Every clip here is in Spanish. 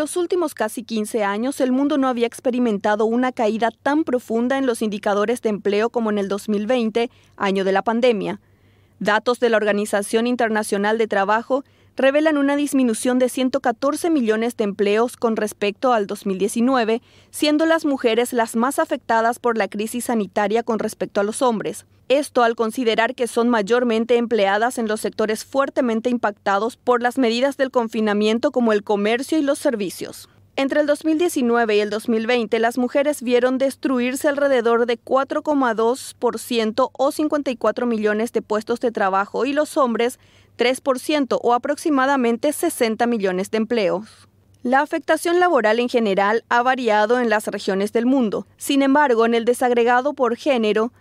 los últimos casi 15 años, el mundo no había experimentado una caída tan profunda en los indicadores de empleo como en el 2020, año de la pandemia. Datos de la Organización Internacional de Trabajo revelan una disminución de 114 millones de empleos con respecto al 2019, siendo las mujeres las más afectadas por la crisis sanitaria con respecto a los hombres. Esto al considerar que son mayormente empleadas en los sectores fuertemente impactados por las medidas del confinamiento como el comercio y los servicios. Entre el 2019 y el 2020, las mujeres vieron destruirse alrededor de 4,2% o 54 millones de puestos de trabajo y los hombres 3% o aproximadamente 60 millones de empleos. La afectación laboral en general ha variado en las regiones del mundo. Sin embargo, en el desagregado por género,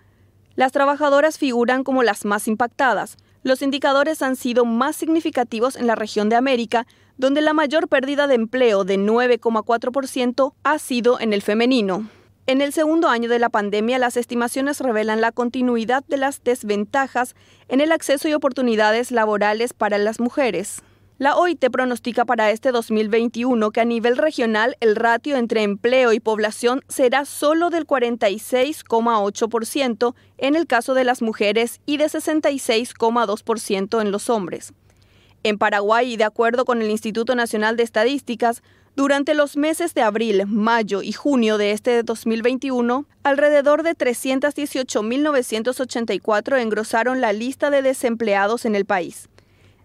las trabajadoras figuran como las más impactadas. Los indicadores han sido más significativos en la región de América, donde la mayor pérdida de empleo de 9,4% ha sido en el femenino. En el segundo año de la pandemia, las estimaciones revelan la continuidad de las desventajas en el acceso y oportunidades laborales para las mujeres. La OIT pronostica para este 2021 que a nivel regional el ratio entre empleo y población será solo del 46,8% en el caso de las mujeres y de 66,2% en los hombres. En Paraguay, de acuerdo con el Instituto Nacional de Estadísticas, durante los meses de abril, mayo y junio de este 2021, alrededor de 318.984 engrosaron la lista de desempleados en el país.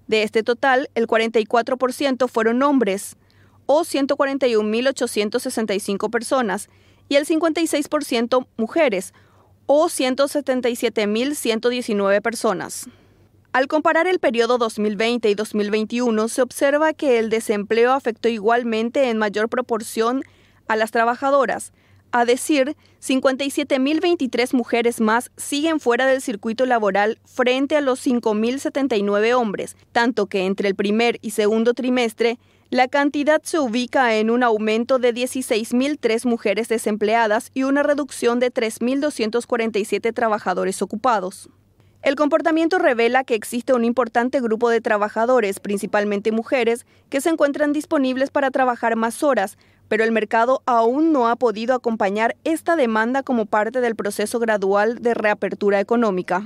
De este total, el 44% fueron hombres, o 141.865 personas, y el 56% mujeres, o 177.119 personas. Al comparar el periodo 2020 y 2021, se observa que el desempleo afectó igualmente en mayor proporción a las trabajadoras. A decir, 57.023 mujeres más siguen fuera del circuito laboral frente a los 5.079 hombres, tanto que entre el primer y segundo trimestre la cantidad se ubica en un aumento de 16.003 mujeres desempleadas y una reducción de 3.247 trabajadores ocupados. El comportamiento revela que existe un importante grupo de trabajadores, principalmente mujeres, que se encuentran disponibles para trabajar más horas, pero el mercado aún no ha podido acompañar esta demanda como parte del proceso gradual de reapertura económica.